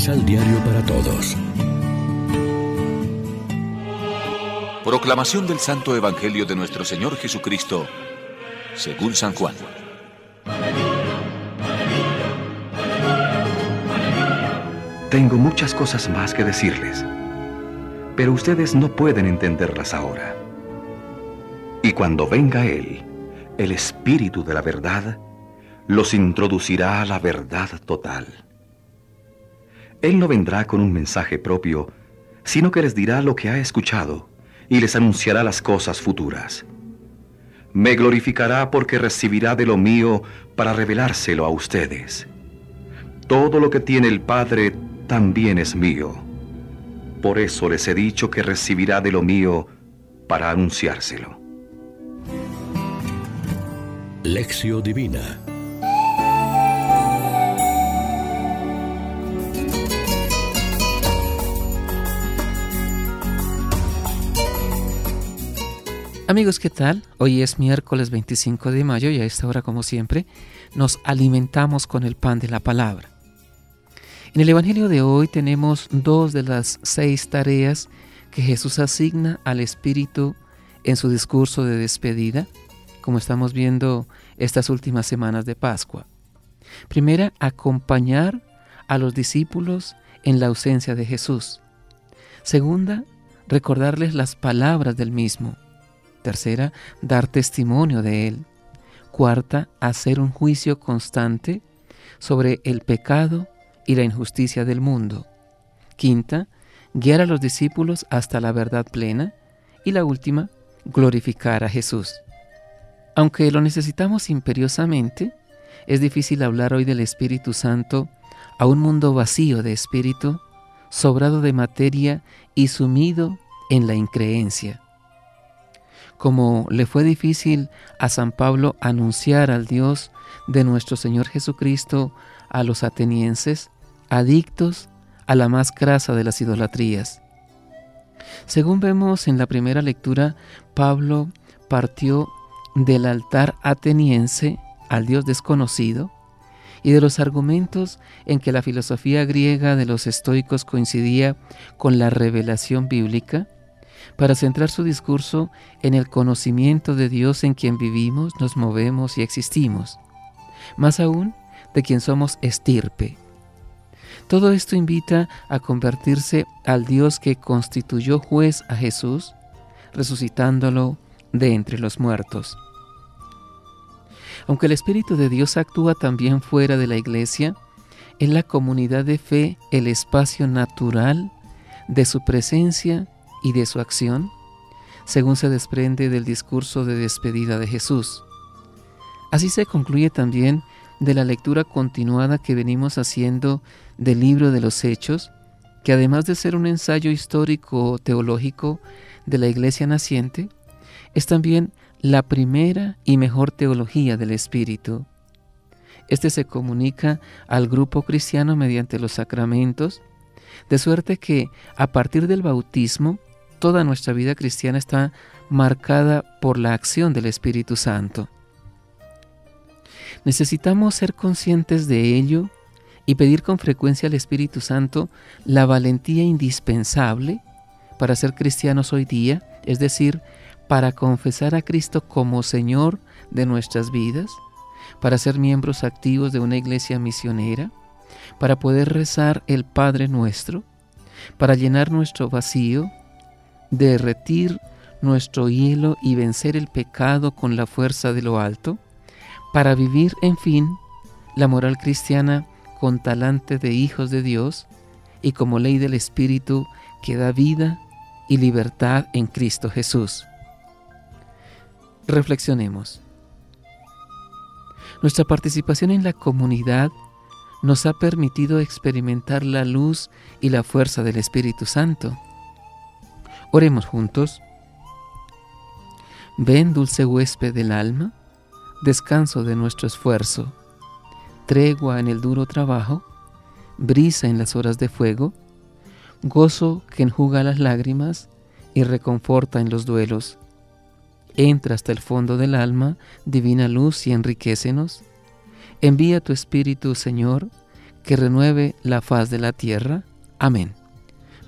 Misal Diario para Todos. Proclamación del Santo Evangelio de nuestro Señor Jesucristo, según San Juan. Tengo muchas cosas más que decirles, pero ustedes no pueden entenderlas ahora. Y cuando venga Él, el Espíritu de la verdad, los introducirá a la verdad total. Él no vendrá con un mensaje propio, sino que les dirá lo que ha escuchado y les anunciará las cosas futuras. Me glorificará porque recibirá de lo mío para revelárselo a ustedes. Todo lo que tiene el Padre también es mío. Por eso les he dicho que recibirá de lo mío para anunciárselo. Lección Divina Amigos, ¿qué tal? Hoy es miércoles 25 de mayo y a esta hora, como siempre, nos alimentamos con el pan de la palabra. En el Evangelio de hoy tenemos dos de las seis tareas que Jesús asigna al Espíritu en su discurso de despedida, como estamos viendo estas últimas semanas de Pascua. Primera, acompañar a los discípulos en la ausencia de Jesús. Segunda, recordarles las palabras del mismo. Tercera, dar testimonio de Él. Cuarta, hacer un juicio constante sobre el pecado y la injusticia del mundo. Quinta, guiar a los discípulos hasta la verdad plena. Y la última, glorificar a Jesús. Aunque lo necesitamos imperiosamente, es difícil hablar hoy del Espíritu Santo a un mundo vacío de espíritu, sobrado de materia y sumido en la increencia como le fue difícil a San Pablo anunciar al Dios de nuestro Señor Jesucristo a los atenienses, adictos a la más crasa de las idolatrías. Según vemos en la primera lectura, Pablo partió del altar ateniense al Dios desconocido y de los argumentos en que la filosofía griega de los estoicos coincidía con la revelación bíblica, para centrar su discurso en el conocimiento de Dios en quien vivimos, nos movemos y existimos, más aún de quien somos estirpe. Todo esto invita a convertirse al Dios que constituyó juez a Jesús, resucitándolo de entre los muertos. Aunque el Espíritu de Dios actúa también fuera de la iglesia, en la comunidad de fe el espacio natural de su presencia y de su acción, según se desprende del discurso de despedida de Jesús. Así se concluye también de la lectura continuada que venimos haciendo del libro de los Hechos, que además de ser un ensayo histórico teológico de la iglesia naciente, es también la primera y mejor teología del Espíritu. Este se comunica al grupo cristiano mediante los sacramentos, de suerte que a partir del bautismo toda nuestra vida cristiana está marcada por la acción del Espíritu Santo. Necesitamos ser conscientes de ello y pedir con frecuencia al Espíritu Santo la valentía indispensable para ser cristianos hoy día, es decir, para confesar a Cristo como Señor de nuestras vidas, para ser miembros activos de una iglesia misionera, para poder rezar el Padre nuestro, para llenar nuestro vacío derretir nuestro hielo y vencer el pecado con la fuerza de lo alto, para vivir, en fin, la moral cristiana con talante de hijos de Dios y como ley del Espíritu que da vida y libertad en Cristo Jesús. Reflexionemos. Nuestra participación en la comunidad nos ha permitido experimentar la luz y la fuerza del Espíritu Santo Oremos juntos. Ven, dulce huésped del alma, descanso de nuestro esfuerzo, tregua en el duro trabajo, brisa en las horas de fuego, gozo que enjuga las lágrimas y reconforta en los duelos. Entra hasta el fondo del alma, divina luz, y enriquecenos. Envía tu Espíritu, Señor, que renueve la faz de la tierra. Amén.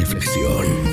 Reflexión.